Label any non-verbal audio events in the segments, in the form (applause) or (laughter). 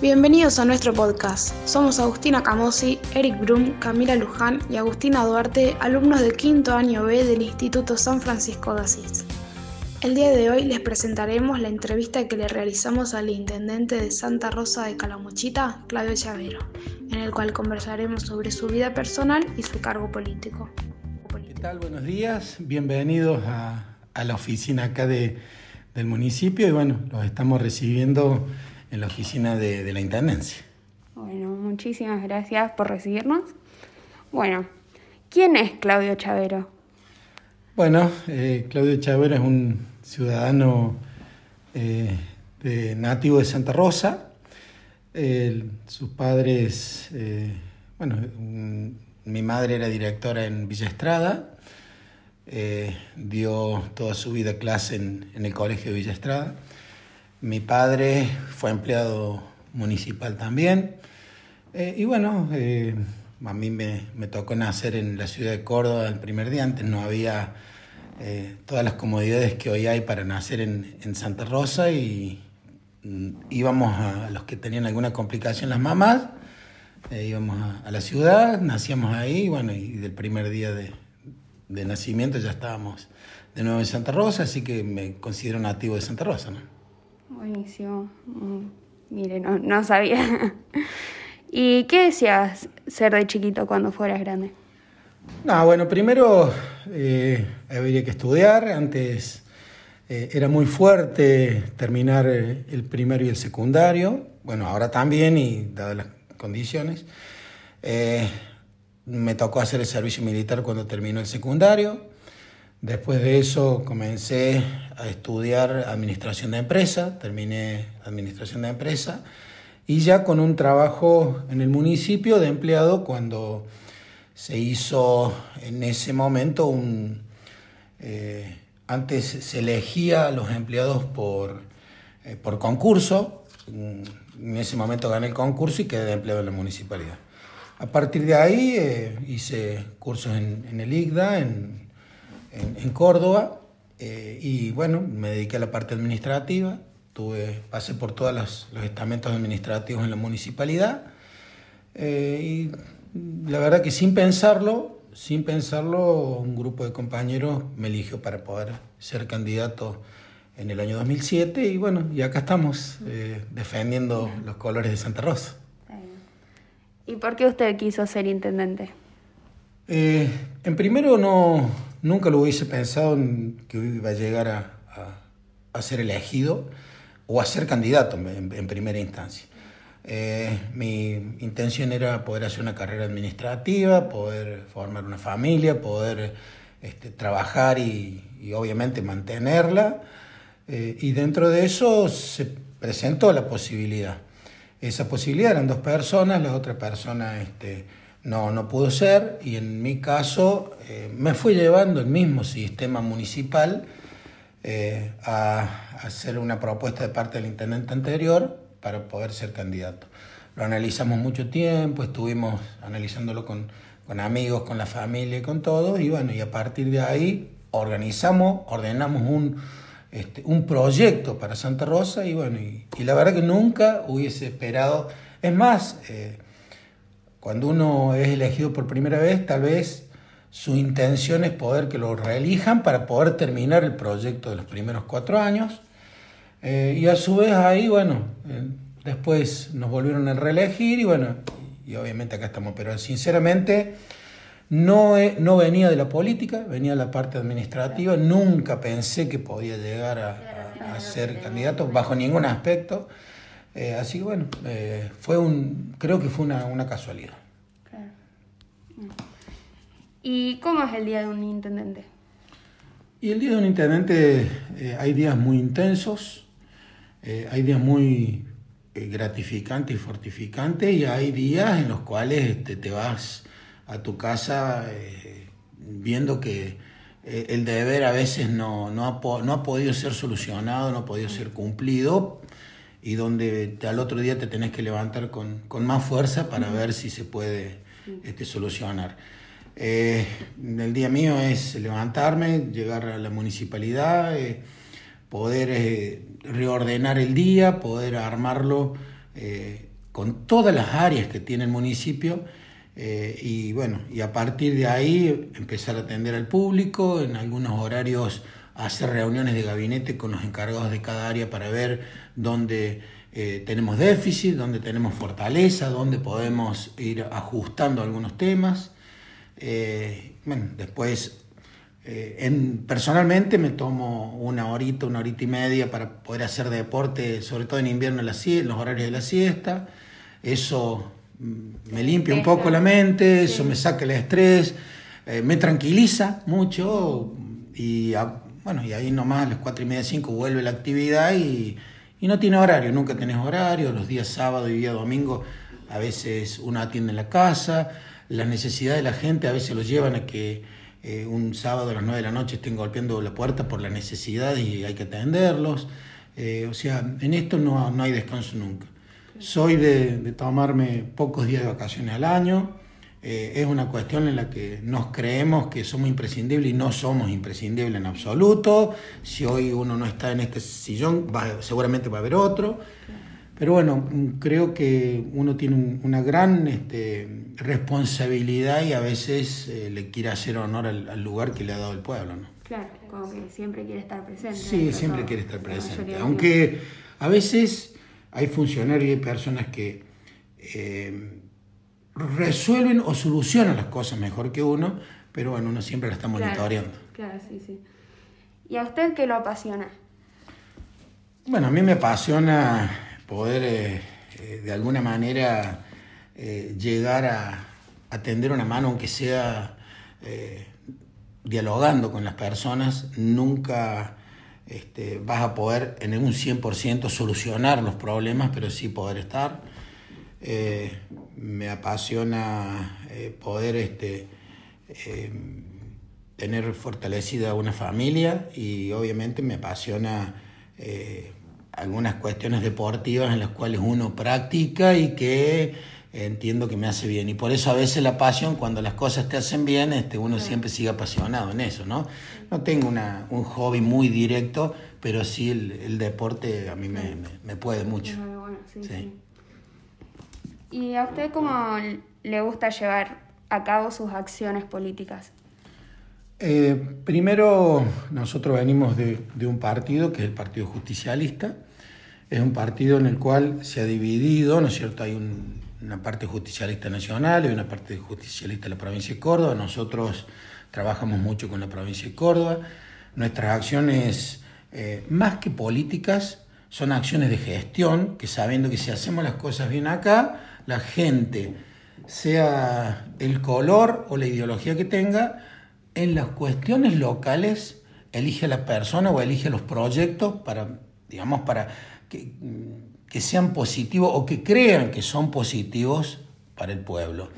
Bienvenidos a nuestro podcast. Somos Agustina Camosi, Eric Brum, Camila Luján y Agustina Duarte, alumnos de quinto año B del Instituto San Francisco de Asís. El día de hoy les presentaremos la entrevista que le realizamos al intendente de Santa Rosa de Calamuchita, Claudio Chavero, en el cual conversaremos sobre su vida personal y su cargo político. ¿Qué tal? Buenos días, bienvenidos a, la oficina acá de, del municipio y bueno, los estamos recibiendo en la oficina de, la Intendencia. Bueno, muchísimas gracias por recibirnos. Bueno, ¿quién es Claudio Chavero? Bueno, eh, Claudio Chavero es un ciudadano eh, de, nativo de Santa Rosa. sus padres, eh, bueno, mi madre era directora en Villa Estrada, dio toda su vida clase en, en el colegio de Villa Estrada. Mi padre fue empleado municipal también. Eh, y bueno, eh, a mí me, tocó nacer en la ciudad de Córdoba el primer día. Antes no había eh, todas las comodidades que hoy hay para nacer en, Santa Rosa y mm, íbamos a los que tenían alguna complicación, las mamás, íbamos a, la ciudad, nacíamos ahí y bueno, y del primer día de, de nacimiento ya estábamos de nuevo en Santa Rosa, así que me considero nativo de Santa Rosa. ¿no? Buenísimo. Mm, mire, no, no sabía. (laughs) ¿Y qué decías ser de chiquito cuando fueras grande? No, bueno, primero eh, habría que estudiar. Antes eh, era muy fuerte terminar eh, el primero y el secundario. Bueno, ahora también, y dadas las condiciones. me tocó hacer el servicio militar cuando terminó el secundario. Después de eso comencé a estudiar administración de empresa, terminé administración de empresa y ya con un trabajo en el municipio de empleado cuando se hizo en ese momento un... Eh, antes se elegía a los empleados por, eh, por concurso, en ese momento gané el concurso y quedé empleado en la municipalidad. A partir de ahí eh, hice cursos en, en el IGDA, en en, Córdoba eh, y bueno, me dediqué a la parte administrativa, tuve, pasé por todos los, estamentos administrativos en la municipalidad eh, y la verdad que sin pensarlo, sin pensarlo, un grupo de compañeros me eligió para poder ser candidato en el año 2007 y bueno, y acá estamos eh, defendiendo los colores de Santa Rosa. ¿Y por qué usted quiso ser intendente? en primero no, Nunca lo hubiese pensado que iba a llegar a, ser elegido o a ser candidato en, primera instancia. Eh, mi intención era poder hacer una carrera administrativa, poder formar una familia, poder este, trabajar y, obviamente mantenerla. Eh, y dentro de eso se presentó la posibilidad. Esa posibilidad eran dos personas, la otra persona este, no, no pudo ser y en mi caso eh, me fue llevando el mismo sistema municipal eh, a, hacer una propuesta de parte del intendente anterior para poder ser candidato. Lo analizamos mucho tiempo, estuvimos analizándolo con, amigos, con la familia y con todos y bueno, y a partir de ahí organizamos, ordenamos un, este, un proyecto para Santa Rosa y bueno, y, la verdad que nunca hubiese esperado, es más, eh, cuando uno es elegido por primera vez, tal vez su intención es poder que lo reelijan para poder terminar el proyecto de los primeros cuatro años. Eh, y a su vez ahí, bueno, eh, después nos volvieron a reelegir y bueno, y obviamente acá estamos, pero sinceramente no, no venía de la política, venía de la parte administrativa, nunca pensé que podía llegar a, ser candidato bajo ningún aspecto. Eh, así que bueno, eh, fue un, creo que fue una, casualidad. ¿Y cómo es el día de un intendente? Y el día de un intendente eh, hay días muy intensos, hay días muy gratificantes y fortificantes y hay días en los cuales este, te vas a tu casa viendo que el deber a veces no, no, ha, no ha podido ser solucionado, no ha podido ser cumplido y donde al otro día te tenés que levantar con, más fuerza para ver si se puede este, solucionar. Eh, el día mío es levantarme, llegar a la municipalidad, eh, poder eh, reordenar el día, poder armarlo con todas las áreas que tiene el municipio y bueno, y a partir de ahí empezar a atender al público en algunos horarios hacer reuniones de gabinete con los encargados de cada área para ver dónde eh, tenemos déficit, dónde tenemos fortaleza, dónde podemos ir ajustando algunos temas. Eh, bueno, después, eh, en, personalmente me tomo una horita, una horita y media para poder hacer deporte, sobre todo en invierno en, los horarios de la siesta. Eso mm, me limpia un poco la mente, eso me saca el estrés, me tranquiliza mucho y bueno, y ahí nomás a las 4 y media, 5 vuelve la actividad y, no tiene horario, nunca tenés horario, los días sábado y día domingo a veces uno atiende en la casa, las necesidades de la gente a veces los llevan a que eh, un sábado a las 9 de la noche estén golpeando la puerta por la necesidad y hay que atenderlos. Eh, o sea, en esto no, no hay descanso nunca. Soy de, de tomarme pocos días de vacaciones al año. Eh, es una cuestión en la que nos creemos que somos imprescindibles y no somos imprescindibles en absoluto. Si hoy uno no está en este sillón, seguramente va a haber otro. Pero bueno, creo que uno tiene una gran este, responsabilidad y a veces eh, le quiere hacer honor al, lugar que le ha dado el pueblo. ¿no? Claro, como que siempre quiere estar presente. Sí, siempre quiere estar presente. Aunque a veces hay funcionarios y personas que... Eh, resuelven o solucionan las cosas mejor que uno, pero bueno, uno siempre la está monitoreando. Claro, sí, sí. ¿Y a usted qué lo apasiona? Bueno, a mí me apasiona poder eh, eh, de alguna manera eh, llegar a, a, tender una mano, aunque sea dialogando con las personas, nunca este, vas a poder en un 100% solucionar los problemas, pero sí poder estar. Eh, me apasiona eh, poder este, eh, tener fortalecida una familia y obviamente me apasiona algunas cuestiones deportivas en las cuales uno practica y que entiendo que me hace bien. Y por eso a veces la pasión, cuando las cosas te hacen bien, este, uno siempre sigue apasionado en eso, ¿no? No tengo una, un hobby muy directo, pero sí el, deporte a mí me, puede mucho. sí. ¿Y a usted cómo le gusta llevar a cabo sus acciones políticas? Eh, primero, nosotros venimos de, un partido que es el Partido Justicialista. Es un partido en el cual se ha dividido, ¿no es cierto? Hay una parte justicialista nacional y una parte justicialista de la provincia de Córdoba. Nosotros trabajamos mucho con la provincia de Córdoba. Nuestras acciones, eh, más que políticas, son acciones de gestión, que sabiendo que si hacemos las cosas bien acá, la gente, sea el color o la ideología que tenga, en las cuestiones locales elige a la persona o elige los proyectos para, digamos, para que, sean positivos o que crean que son positivos para el pueblo.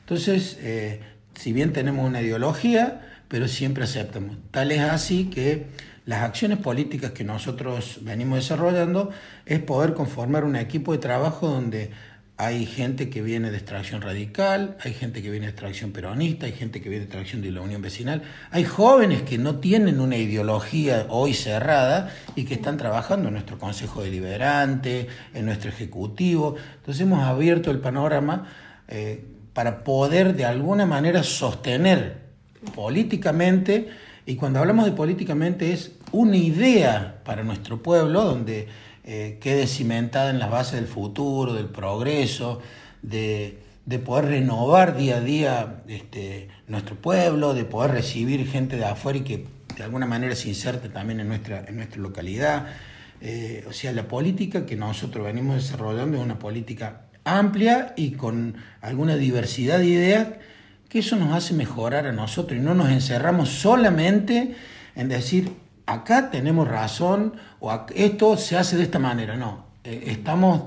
Entonces, eh, si bien tenemos una ideología, pero siempre aceptamos. Tal es así que las acciones políticas que nosotros venimos desarrollando es poder conformar un equipo de trabajo donde hay gente que viene de extracción radical, hay gente que viene de extracción peronista, hay gente que viene de extracción de la Unión Vecinal, hay jóvenes que no tienen una ideología hoy cerrada y que están trabajando en nuestro Consejo Deliberante, en nuestro Ejecutivo. Entonces hemos abierto el panorama eh, para poder de alguna manera sostener políticamente, y cuando hablamos de políticamente es una idea para nuestro pueblo donde eh, quede cimentada en las bases del futuro, del progreso, de, poder renovar día a día este, nuestro pueblo, de poder recibir gente de afuera y que de alguna manera se inserte también en nuestra, en nuestra localidad. Eh, o sea, la política que nosotros venimos desarrollando es una política amplia y con alguna diversidad de ideas que eso nos hace mejorar a nosotros y no nos encerramos solamente en decir acá tenemos razón o esto se hace de esta manera. No, eh, estamos,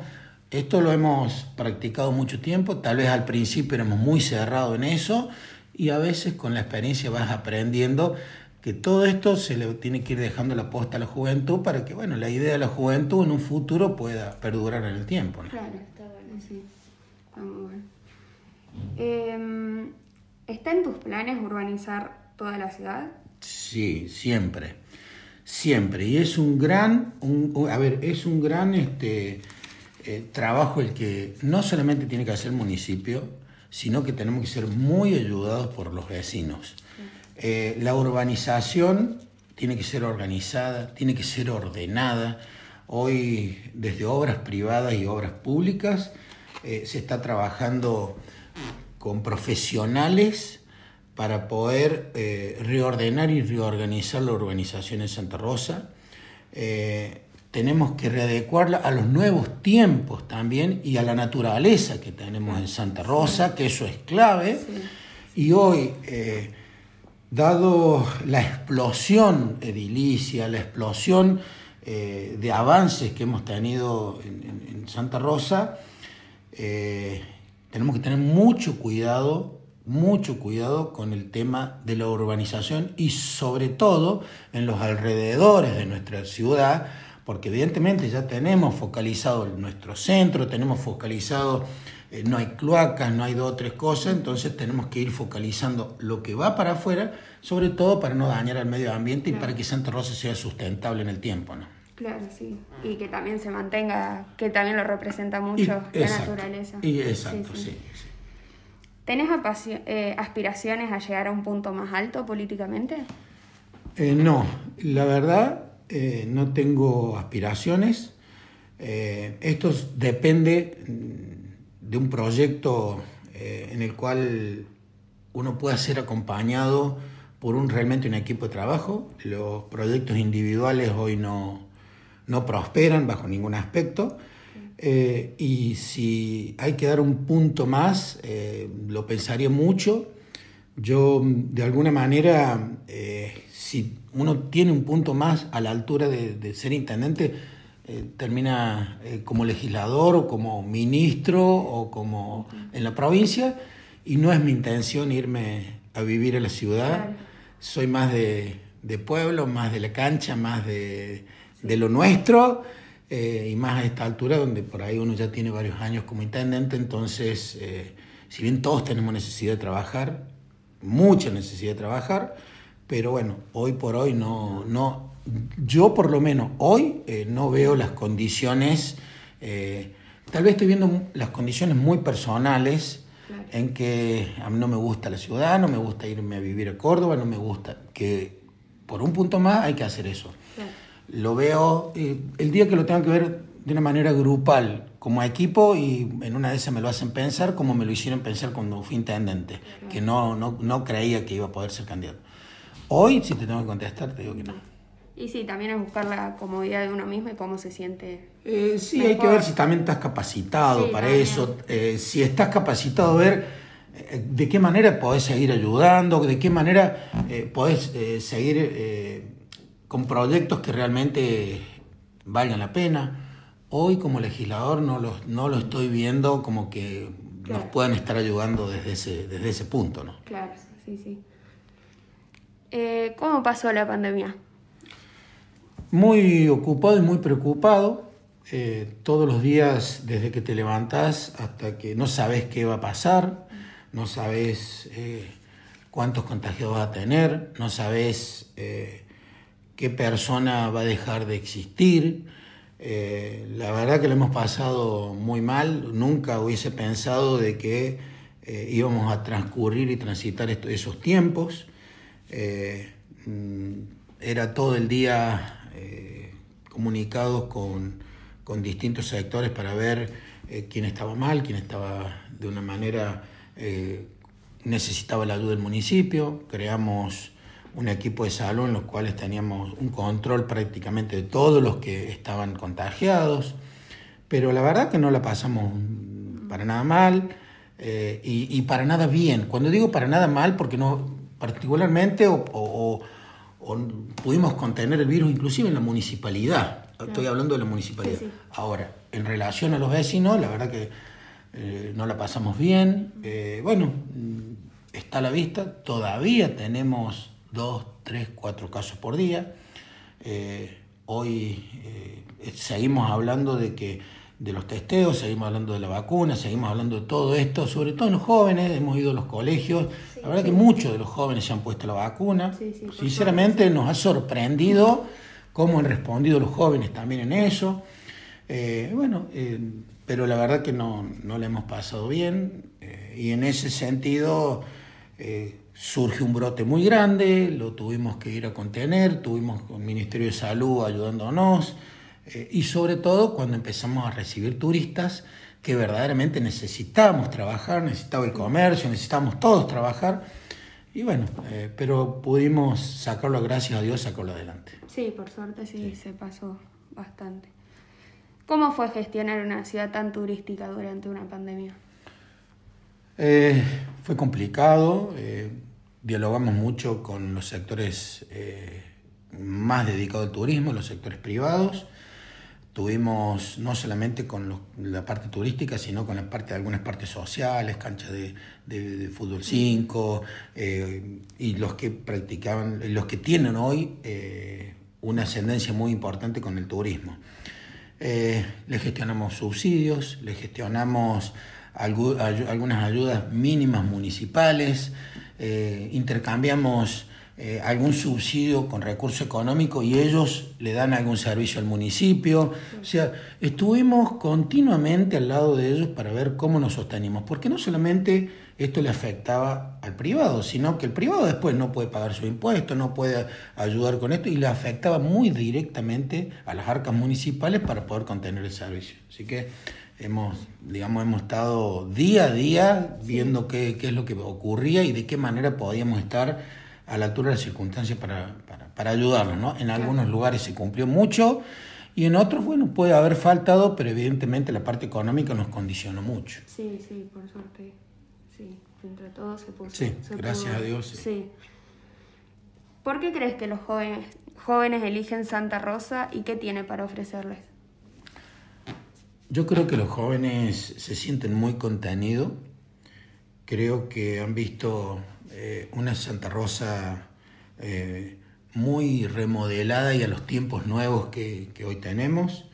esto lo hemos practicado mucho tiempo, tal vez al principio éramos muy cerrados en eso y a veces con la experiencia vas aprendiendo que todo esto se le tiene que ir dejando la posta a la juventud para que, bueno, la idea de la juventud en un futuro pueda perdurar en el tiempo. Claro, está bueno, sí. Em, ¿Está en tus planes urbanizar toda la ciudad? Sí, siempre siempre. Y es un gran, a ver, es un gran este, eh, trabajo el que no solamente tiene que hacer el municipio, sino que tenemos que ser muy ayudados por los vecinos. Eh, la urbanización tiene que ser organizada, tiene que ser ordenada. Hoy, desde obras privadas y obras públicas, eh, se está trabajando con profesionales para poder reordenar y reorganizar la urbanización en Santa Rosa. Tenemos que readecuarla a los nuevos tiempos también y a la naturaleza que tenemos en Santa Rosa, que eso es clave. Y hoy, eh, dado la explosión edilicia, la explosión eh, de avances que hemos tenido en, Santa Rosa, eh, tenemos que tener mucho cuidado, mucho cuidado con el tema de la urbanización y sobre todo en los alrededores de nuestra ciudad, porque evidentemente ya tenemos focalizado nuestro centro, tenemos focalizado, eh, no hay cloacas, no hay dos o tres cosas, entonces tenemos que ir focalizando lo que va para afuera, sobre todo para no dañar al medio ambiente y para que Santa Rosa sea sustentable en el tiempo, ¿no? Claro, sí. Y que también se mantenga, que también lo representa mucho la naturaleza. Y exacto, sí. ¿Tenés eh, aspiraciones a llegar a un punto más alto políticamente? Eh, no, la verdad eh, no tengo aspiraciones. Esto depende mm, de un proyecto en el cual uno pueda ser acompañado por un realmente un equipo de trabajo. Los proyectos individuales hoy no, no prosperan bajo ningún aspecto. Y si hay que dar un punto más, lo pensaría mucho. Yo, de alguna manera, si uno tiene un punto más a la altura de, ser intendente, eh, termina eh, como legislador o como ministro o como en la provincia y no es mi intención irme a vivir a la ciudad. Soy más de, pueblo, más de la cancha, más de, lo nuestro eh, y más a esta altura donde por ahí uno ya tiene varios años como intendente, entonces si bien todos tenemos necesidad de trabajar, mucha necesidad de trabajar, pero bueno, hoy por hoy no, no yo por lo menos hoy eh, no veo las condiciones, eh, tal vez estoy viendo las condiciones muy personales en que a mí no me gusta la ciudad, no me gusta irme a vivir a Córdoba, no me gusta, que por un punto más hay que hacer eso. Lo veo, eh, el día que lo tengo que ver de una manera grupal, como equipo, y en una de esas me lo hacen pensar como me lo hicieron pensar cuando fui intendente, que no, no, no creía que iba a poder ser candidato. Hoy, si te tengo que contestar, te digo que no. Y sí, también es buscar la comodidad de uno mismo y cómo se siente. Eh, sí, hay que ver si también estás capacitado para eso. Eh, si estás capacitado, ver eh, de qué manera podés seguir ayudando, de qué manera podés seguir con proyectos que realmente valgan la pena. Hoy como legislador no lo, no lo estoy viendo como que nos puedan estar ayudando desde ese, desde ese punto, ¿no? Claro, sí, sí. Eh, ¿Cómo pasó la pandemia? Muy ocupado y muy preocupado. Eh, todos los días, desde que te levantás hasta que no sabes qué va a pasar, no sabes eh, cuántos contagios vas a tener, no sabes qué persona va a dejar de existir. la verdad que lo hemos pasado muy mal. Nunca hubiese pensado de que íbamos a transcurrir y transitar esos tiempos. Eh, mm, era todo el día eh, comunicados con, distintos sectores para ver eh, quién estaba mal, quién estaba de una manera, necesitaba la ayuda del municipio. Creamos un equipo de salud en los cuales teníamos un control prácticamente de todos los que estaban contagiados, pero la verdad que no la pasamos para nada mal y, y, para nada bien. Cuando digo para nada mal, porque no, particularmente o, pudimos contener el virus inclusive en la municipalidad. Estoy hablando de la municipalidad. Ahora, en relación a los vecinos, la verdad que eh, no la pasamos bien. Eh, bueno, está a la vista, todavía tenemos dos, tres, cuatro casos por día. Eh, hoy seguimos hablando de que de los testeos, seguimos hablando de la vacuna, seguimos hablando de todo esto, sobre todo en los jóvenes, hemos ido a los colegios, la verdad que muchos de los jóvenes se han puesto la vacuna, sinceramente nos ha sorprendido cómo han respondido los jóvenes también en eso. Eh, bueno, eh, pero la verdad que no, no la hemos pasado bien eh, y en ese sentido eh, surge un brote muy grande, lo tuvimos que ir a contener, tuvimos el Ministerio de Salud ayudándonos eh, y sobre todo cuando empezamos a recibir turistas que verdaderamente necesitábamos trabajar, necesitaba el comercio, necesitábamos todos trabajar. Y bueno, pero pudimos sacarlo, gracias a Dios, sacarlo adelante. Sí, por suerte sí. se pasó bastante. ¿Cómo fue gestionar una ciudad tan turística durante una pandemia? Eh, fue complicado, eh, dialogamos mucho con los sectores eh, más dedicados al turismo, los sectores privados. Tuvimos no solamente con la parte turística, sino con algunas partes sociales, canchas de, fútbol 5, y los que practicaban, los que tienen hoy una ascendencia muy importante con el turismo. Eh, le gestionamos subsidios, le gestionamos algunas ayudas mínimas municipales, eh, intercambiamos eh, algún subsidio con recurso económico y ellos le dan algún servicio al municipio. O sea, estuvimos continuamente al lado de ellos para ver cómo nos sostenimos, porque no solamente esto le afectaba al privado, sino que el privado después no puede pagar su impuesto, no puede ayudar con esto y le afectaba muy directamente a las arcas municipales para poder contener el servicio. Así que hemos, digamos, hemos estado día a día viendo qué, qué es lo que ocurría y de qué manera podíamos estar a la altura de las circunstancias para, para, ayudarlos. ¿no? En algunos lugares se cumplió mucho y en otros, bueno, puede haber faltado, pero evidentemente la parte económica nos condicionó mucho. Sí, sí, por suerte. Sí, entre todos se puso. Sí, gracias a Dios. Sí. ¿Por qué crees que los jóvenes, jóvenes eligen Santa Rosa y qué tiene para ofrecerles? Yo creo que los jóvenes se sienten muy contenidos. Creo que han visto eh, una Santa Rosa eh, muy remodelada y a los tiempos nuevos que, hoy tenemos.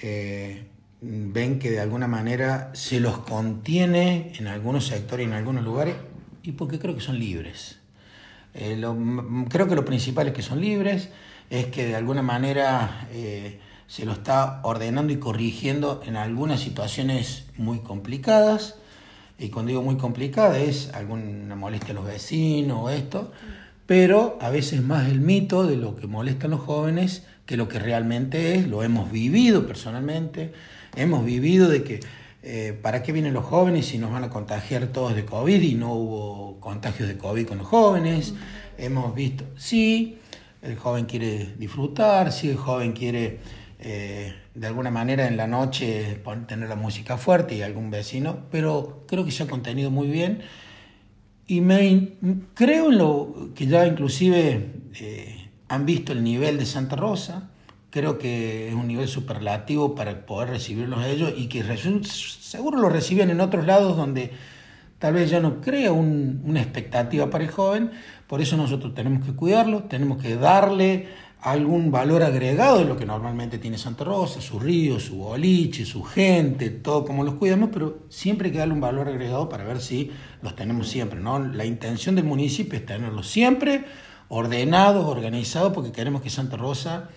Eh, ven que de alguna manera se los contiene en algunos sectores y en algunos lugares y porque creo que son libres. creo que lo principal es que son libres, es que de alguna manera se lo está ordenando y corrigiendo en algunas situaciones muy complicadas. Y cuando digo muy complicada es alguna molestia a los vecinos o esto, pero a veces más el mito de lo que molesta a los jóvenes que lo que realmente es, lo hemos vivido personalmente, hemos vivido de que eh, ¿para qué vienen los jóvenes si nos van a contagiar todos de COVID y no hubo contagios de COVID con los jóvenes? Hemos visto, sí, el joven quiere disfrutar, sí, el joven quiere eh, de alguna manera en la noche tener la música fuerte y algún vecino, pero creo que se ha contenido muy bien. Y me creo que ya inclusive eh, han visto el nivel de Santa Rosa, creo que es un nivel superlativo para poder recibirlos a ellos y que seguro lo reciben en otros lados donde tal vez ya no crea una expectativa para el joven, por eso nosotros tenemos que cuidarlo, tenemos que darle algún valor agregado de lo que normalmente tiene Santa Rosa, su río, su boliche, su gente, todo como los cuidamos, pero siempre hay que darle un valor agregado para ver si los tenemos siempre. ¿no? La intención del municipio es tenerlos siempre ordenados, organizados, porque queremos que Santa Rosa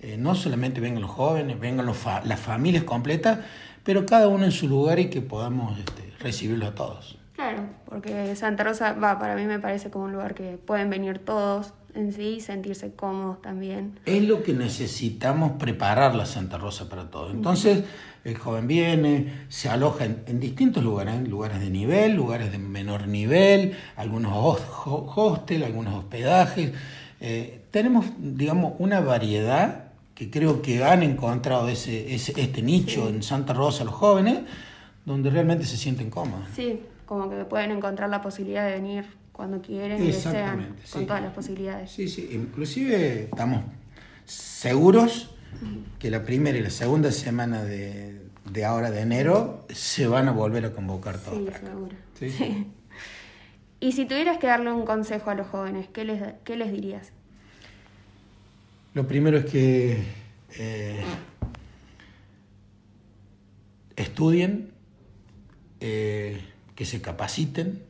eh, no solamente vengan los jóvenes, vengan las familias completas, pero cada uno en su lugar y que podamos este, recibirlos a todos. Claro, porque Santa Rosa, va, para mí me parece como un lugar que pueden venir todos, en sí, sentirse cómodos también. Es lo que necesitamos preparar la Santa Rosa para todo. Entonces, el joven viene, se aloja en, distintos lugares, lugares de nivel, lugares de menor nivel, algunos hostels, algunos hospedajes. Eh, tenemos, digamos, una variedad que creo que han encontrado ese, este nicho en Santa Rosa los jóvenes, donde realmente se sienten cómodos. Sí, como que pueden encontrar la posibilidad de venir cuando quieren y desean, con todas las posibilidades. Sí, sí, inclusive estamos seguros que la primera y la segunda semana de, ahora de enero se van a volver a convocar todos. Sí, seguro. ¿Sí? (laughs) Y si tuvieras que darle un consejo a los jóvenes, ¿qué les, qué les dirías? Lo primero es que eh, estudien, eh, que se capaciten,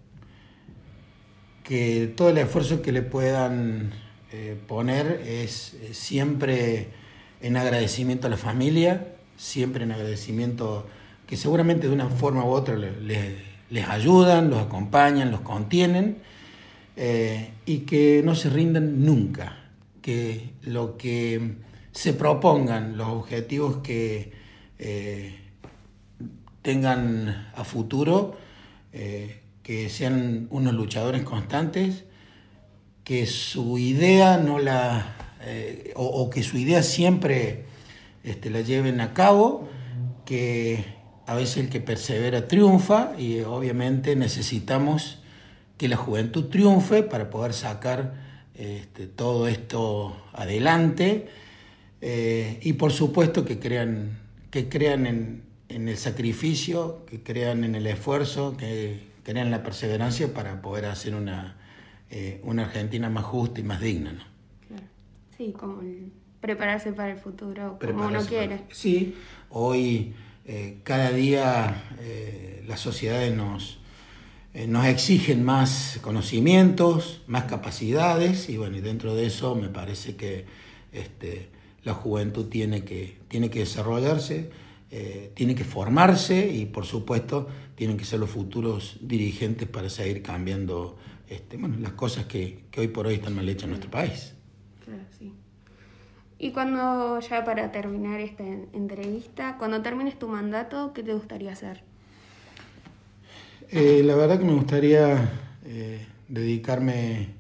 que todo el esfuerzo que le puedan eh, poner es siempre en agradecimiento a la familia, siempre en agradecimiento que seguramente de una forma u otra les, ayudan, los acompañan, los contienen eh, y que no se rindan nunca, que lo que se propongan, los objetivos que eh, tengan a futuro, eh, que sean unos luchadores constantes, que su idea no la, o, que su idea siempre este, la lleven a cabo, que a veces el que persevera triunfa y obviamente necesitamos que la juventud triunfe para poder sacar este, todo esto adelante eh, y por supuesto que crean, que crean en, el sacrificio, que crean en el esfuerzo, que en la perseverancia para poder hacer una, eh, una Argentina más justa y más digna. ¿no? Sí, como prepararse para el futuro, como uno quiere. sí, hoy eh, cada día eh, las sociedades nos, eh, nos exigen más conocimientos, más capacidades y bueno, y dentro de eso me parece que este, la juventud tiene que, tiene que desarrollarse, tiene que formarse y por supuesto tienen que ser los futuros dirigentes para seguir cambiando este, bueno, las cosas que, que hoy por hoy están mal hechas en nuestro país. Claro, sí. Y cuando, ya para terminar esta entrevista, cuando termines tu mandato, ¿qué te gustaría hacer? Eh, la verdad que me gustaría eh, dedicarme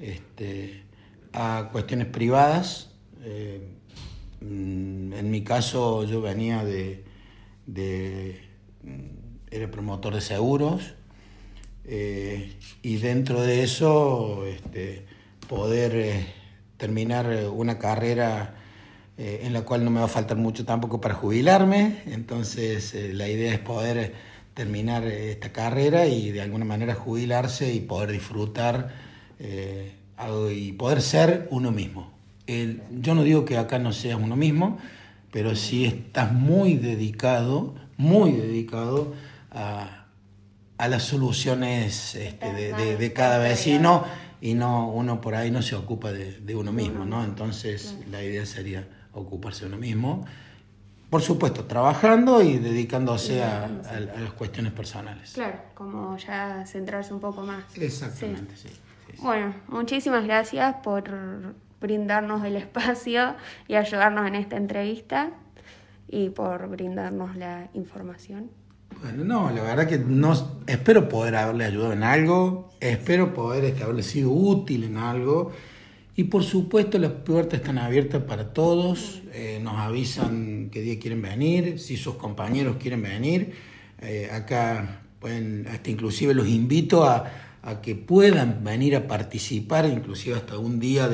este, a cuestiones privadas. Eh, en mi caso yo venía de, mm, era promotor de seguros y dentro de eso este, poder terminar eh, una carrera eh, en la cual no me va a faltar mucho tampoco para jubilarme, entonces eh, la idea es poder terminar esta carrera y de alguna manera jubilarse y poder disfrutar y poder ser uno mismo. Yo no digo que acá no seas uno mismo, pero sí estás muy dedicado, muy dedicado a, las soluciones este, de, de, cada vecino y no uno por ahí no se ocupa de, uno mismo, ¿no? Entonces la idea sería ocuparse de uno mismo, por supuesto, trabajando y dedicándose a, las cuestiones personales. Claro, como ya centrarse un poco más. Exactamente, sí. bueno, muchísimas gracias por brindarnos el espacio y ayudarnos en esta entrevista y por brindarnos la información. Bueno, no, la verdad que no, espero poder haberle ayudado en algo, espero poder este, haberle sido útil en algo. Y por supuesto las puertas están abiertas para todos, eh, nos avisan qué día quieren venir, si sus compañeros quieren venir. Eh, acá pueden, hasta inclusive los invito a, que puedan venir a participar, inclusive hasta un día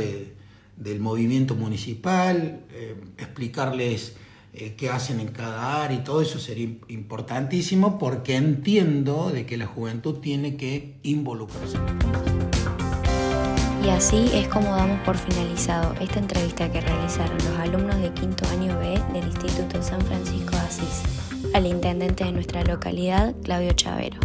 del movimiento municipal, eh, explicarles eh, qué hacen en cada área y todo eso sería importantísimo porque entiendo de que la juventud tiene que involucrarse. Y así es como damos por finalizado esta entrevista que realizaron los alumnos de quinto año B del Instituto San Francisco de Asís al intendente de nuestra localidad, Claudio Chavero.